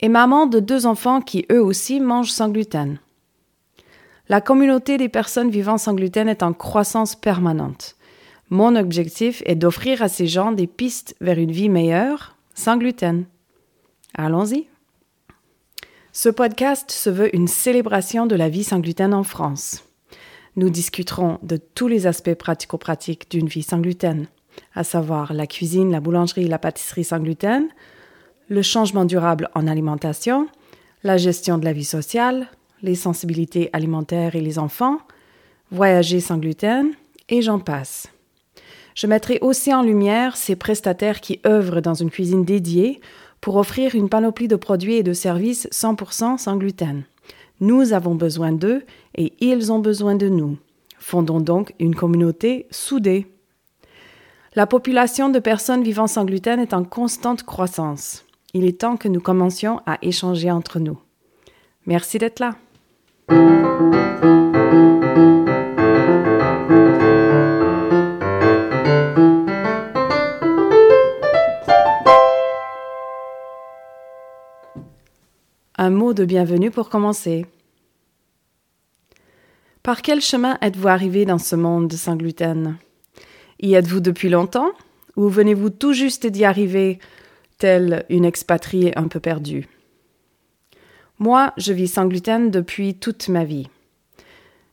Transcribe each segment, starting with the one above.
et maman de deux enfants qui eux aussi mangent sans gluten. La communauté des personnes vivant sans gluten est en croissance permanente. Mon objectif est d'offrir à ces gens des pistes vers une vie meilleure sans gluten. Allons-y. Ce podcast se veut une célébration de la vie sans gluten en France. Nous discuterons de tous les aspects pratico-pratiques d'une vie sans gluten, à savoir la cuisine, la boulangerie, la pâtisserie sans gluten, le changement durable en alimentation, la gestion de la vie sociale, les sensibilités alimentaires et les enfants, voyager sans gluten, et j'en passe. Je mettrai aussi en lumière ces prestataires qui œuvrent dans une cuisine dédiée pour offrir une panoplie de produits et de services 100% sans gluten. Nous avons besoin d'eux et ils ont besoin de nous. Fondons donc une communauté soudée. La population de personnes vivant sans gluten est en constante croissance. Il est temps que nous commencions à échanger entre nous. Merci d'être là. Un mot de bienvenue pour commencer. Par quel chemin êtes-vous arrivé dans ce monde sans gluten? Y êtes-vous depuis longtemps? Ou venez-vous tout juste d'y arriver telle une expatriée un peu perdue. Moi, je vis sans gluten depuis toute ma vie.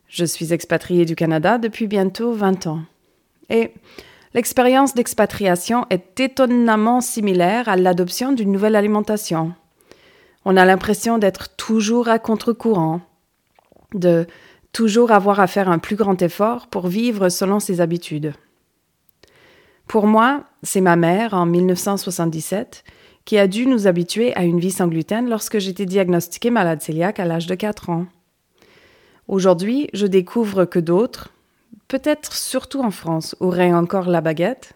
Je suis expatriée du Canada depuis bientôt 20 ans. Et l'expérience d'expatriation est étonnamment similaire à l'adoption d'une nouvelle alimentation. On a l'impression d'être toujours à contre-courant, de toujours avoir à faire un plus grand effort pour vivre selon ses habitudes. Pour moi, c'est ma mère, en 1977, qui a dû nous habituer à une vie sans gluten lorsque j'étais diagnostiquée malade cœliaque à l'âge de 4 ans. Aujourd'hui, je découvre que d'autres, peut-être surtout en France, où règne encore la baguette,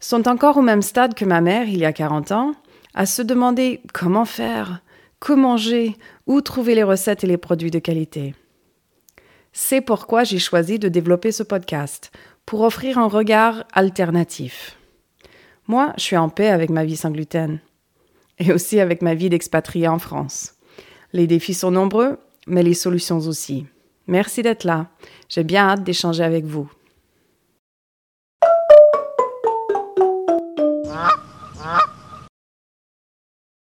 sont encore au même stade que ma mère il y a 40 ans, à se demander comment faire, que manger, où trouver les recettes et les produits de qualité. C'est pourquoi j'ai choisi de développer ce podcast, pour offrir un regard alternatif. Moi, je suis en paix avec ma vie sans gluten et aussi avec ma vie d'expatrié en France. Les défis sont nombreux, mais les solutions aussi. Merci d'être là. J'ai bien hâte d'échanger avec vous.